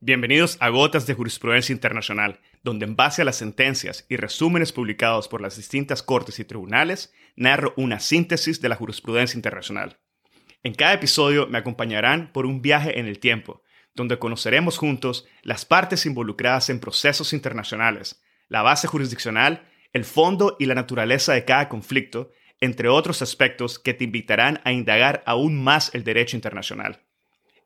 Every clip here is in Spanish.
Bienvenidos a Gotas de Jurisprudencia Internacional, donde en base a las sentencias y resúmenes publicados por las distintas cortes y tribunales, narro una síntesis de la jurisprudencia internacional. En cada episodio me acompañarán por un viaje en el tiempo, donde conoceremos juntos las partes involucradas en procesos internacionales, la base jurisdiccional, el fondo y la naturaleza de cada conflicto, entre otros aspectos que te invitarán a indagar aún más el derecho internacional.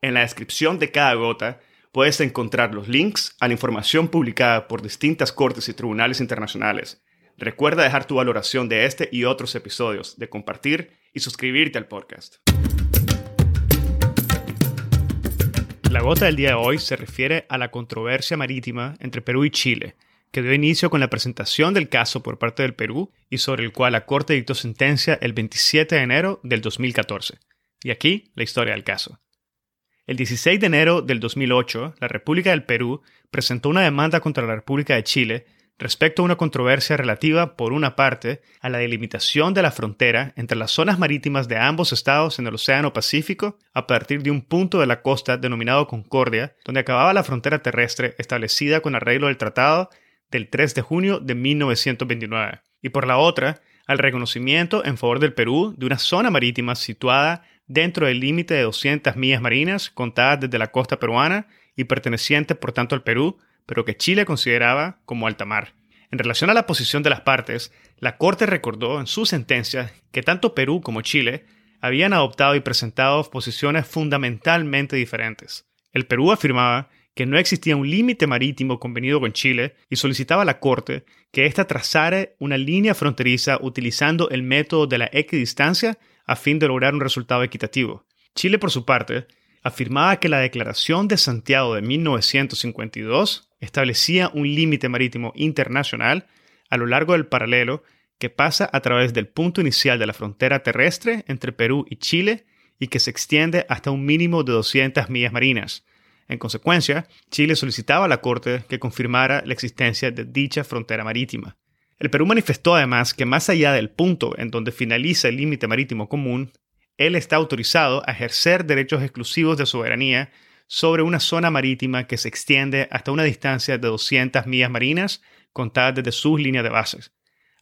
En la descripción de cada gota puedes encontrar los links a la información publicada por distintas cortes y tribunales internacionales. Recuerda dejar tu valoración de este y otros episodios, de compartir y suscribirte al podcast. La gota del día de hoy se refiere a la controversia marítima entre Perú y Chile, que dio inicio con la presentación del caso por parte del Perú y sobre el cual la Corte dictó sentencia el 27 de enero del 2014. Y aquí la historia del caso. El 16 de enero del 2008, la República del Perú presentó una demanda contra la República de Chile respecto a una controversia relativa, por una parte, a la delimitación de la frontera entre las zonas marítimas de ambos estados en el Océano Pacífico a partir de un punto de la costa denominado Concordia, donde acababa la frontera terrestre establecida con arreglo del Tratado del 3 de junio de 1929, y por la otra, al reconocimiento en favor del Perú de una zona marítima situada dentro del límite de 200 millas marinas contadas desde la costa peruana y perteneciente por tanto al Perú, pero que Chile consideraba como alta mar. En relación a la posición de las partes, la Corte recordó en su sentencia que tanto Perú como Chile habían adoptado y presentado posiciones fundamentalmente diferentes. El Perú afirmaba que no existía un límite marítimo convenido con Chile y solicitaba a la Corte que ésta trazara una línea fronteriza utilizando el método de la equidistancia a fin de lograr un resultado equitativo. Chile, por su parte, afirmaba que la Declaración de Santiago de 1952 establecía un límite marítimo internacional a lo largo del paralelo que pasa a través del punto inicial de la frontera terrestre entre Perú y Chile y que se extiende hasta un mínimo de 200 millas marinas. En consecuencia, Chile solicitaba a la Corte que confirmara la existencia de dicha frontera marítima. El Perú manifestó además que más allá del punto en donde finaliza el límite marítimo común, él está autorizado a ejercer derechos exclusivos de soberanía sobre una zona marítima que se extiende hasta una distancia de 200 millas marinas contadas desde sus líneas de bases,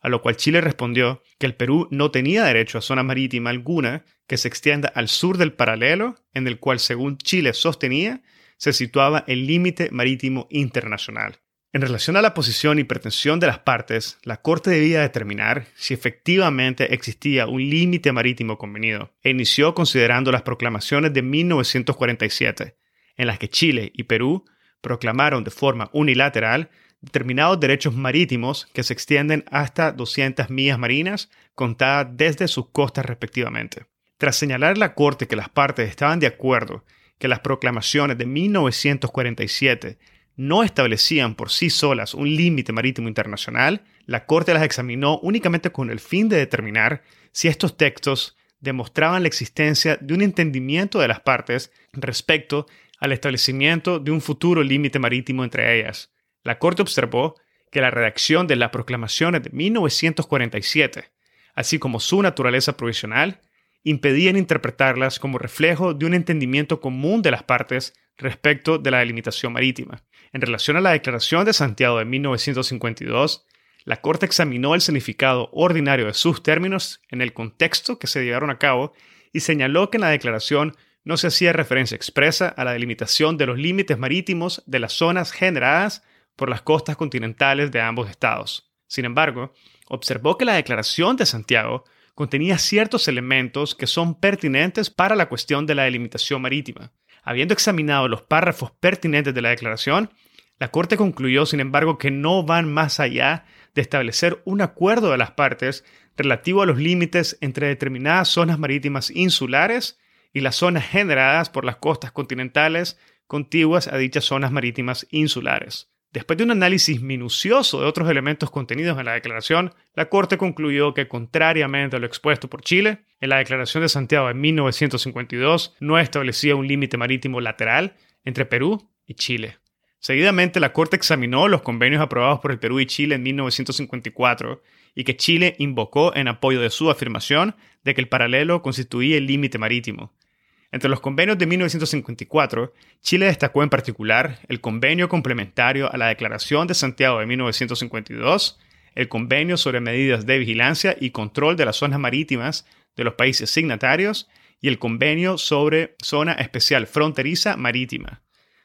a lo cual Chile respondió que el Perú no tenía derecho a zona marítima alguna que se extienda al sur del paralelo en el cual, según Chile sostenía, se situaba el límite marítimo internacional. En relación a la posición y pretensión de las partes, la Corte debía determinar si efectivamente existía un límite marítimo convenido, e inició considerando las proclamaciones de 1947, en las que Chile y Perú proclamaron de forma unilateral determinados derechos marítimos que se extienden hasta 200 millas marinas contadas desde sus costas respectivamente. Tras señalar la Corte que las partes estaban de acuerdo que las proclamaciones de 1947 no establecían por sí solas un límite marítimo internacional, la Corte las examinó únicamente con el fin de determinar si estos textos demostraban la existencia de un entendimiento de las partes respecto al establecimiento de un futuro límite marítimo entre ellas. La Corte observó que la redacción de las proclamaciones de 1947, así como su naturaleza provisional, impedían interpretarlas como reflejo de un entendimiento común de las partes respecto de la delimitación marítima. En relación a la Declaración de Santiago de 1952, la Corte examinó el significado ordinario de sus términos en el contexto que se llevaron a cabo y señaló que en la declaración no se hacía referencia expresa a la delimitación de los límites marítimos de las zonas generadas por las costas continentales de ambos estados. Sin embargo, observó que la Declaración de Santiago contenía ciertos elementos que son pertinentes para la cuestión de la delimitación marítima. Habiendo examinado los párrafos pertinentes de la declaración, la Corte concluyó, sin embargo, que no van más allá de establecer un acuerdo de las partes relativo a los límites entre determinadas zonas marítimas insulares y las zonas generadas por las costas continentales contiguas a dichas zonas marítimas insulares. Después de un análisis minucioso de otros elementos contenidos en la declaración, la Corte concluyó que, contrariamente a lo expuesto por Chile, en la Declaración de Santiago de 1952 no establecía un límite marítimo lateral entre Perú y Chile. Seguidamente, la Corte examinó los convenios aprobados por el Perú y Chile en 1954 y que Chile invocó en apoyo de su afirmación de que el paralelo constituía el límite marítimo. Entre los convenios de 1954, Chile destacó en particular el convenio complementario a la Declaración de Santiago de 1952, el convenio sobre medidas de vigilancia y control de las zonas marítimas de los países signatarios y el convenio sobre zona especial fronteriza marítima.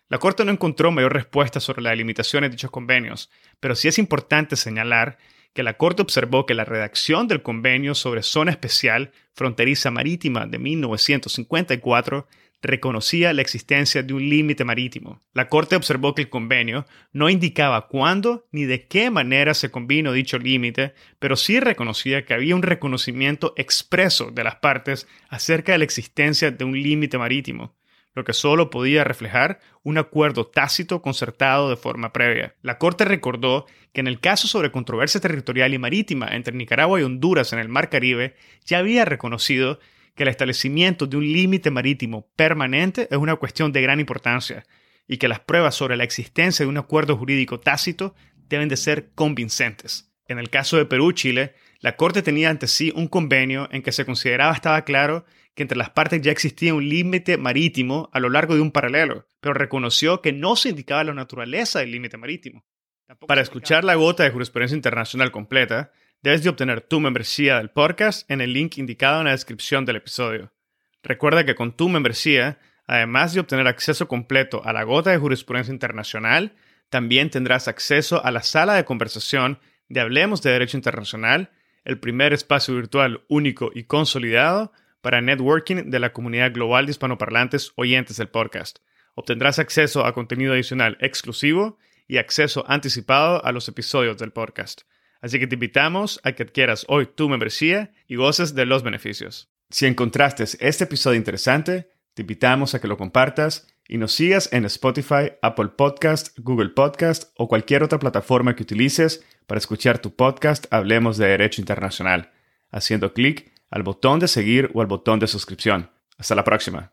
La Corte no encontró mayor respuesta sobre las limitaciones de dichos convenios, pero sí es importante señalar que la Corte observó que la redacción del convenio sobre zona especial fronteriza marítima de 1954 reconocía la existencia de un límite marítimo. La Corte observó que el convenio no indicaba cuándo ni de qué manera se convino dicho límite, pero sí reconocía que había un reconocimiento expreso de las partes acerca de la existencia de un límite marítimo lo que solo podía reflejar un acuerdo tácito concertado de forma previa. La Corte recordó que en el caso sobre controversia territorial y marítima entre Nicaragua y Honduras en el Mar Caribe, ya había reconocido que el establecimiento de un límite marítimo permanente es una cuestión de gran importancia y que las pruebas sobre la existencia de un acuerdo jurídico tácito deben de ser convincentes. En el caso de Perú-Chile, la Corte tenía ante sí un convenio en que se consideraba estaba claro que entre las partes ya existía un límite marítimo a lo largo de un paralelo, pero reconoció que no se indicaba la naturaleza del límite marítimo. Para escuchar la gota de jurisprudencia internacional completa, debes de obtener tu membresía del podcast en el link indicado en la descripción del episodio. Recuerda que con tu membresía, además de obtener acceso completo a la gota de jurisprudencia internacional, también tendrás acceso a la sala de conversación de Hablemos de Derecho Internacional, el primer espacio virtual único y consolidado para networking de la comunidad global de hispanoparlantes oyentes del podcast. Obtendrás acceso a contenido adicional exclusivo y acceso anticipado a los episodios del podcast. Así que te invitamos a que adquieras hoy tu membresía y goces de los beneficios. Si encontraste este episodio interesante, te invitamos a que lo compartas y nos sigas en Spotify, Apple Podcast, Google Podcast o cualquier otra plataforma que utilices para escuchar tu podcast Hablemos de Derecho Internacional, haciendo clic al botón de seguir o al botón de suscripción. Hasta la próxima.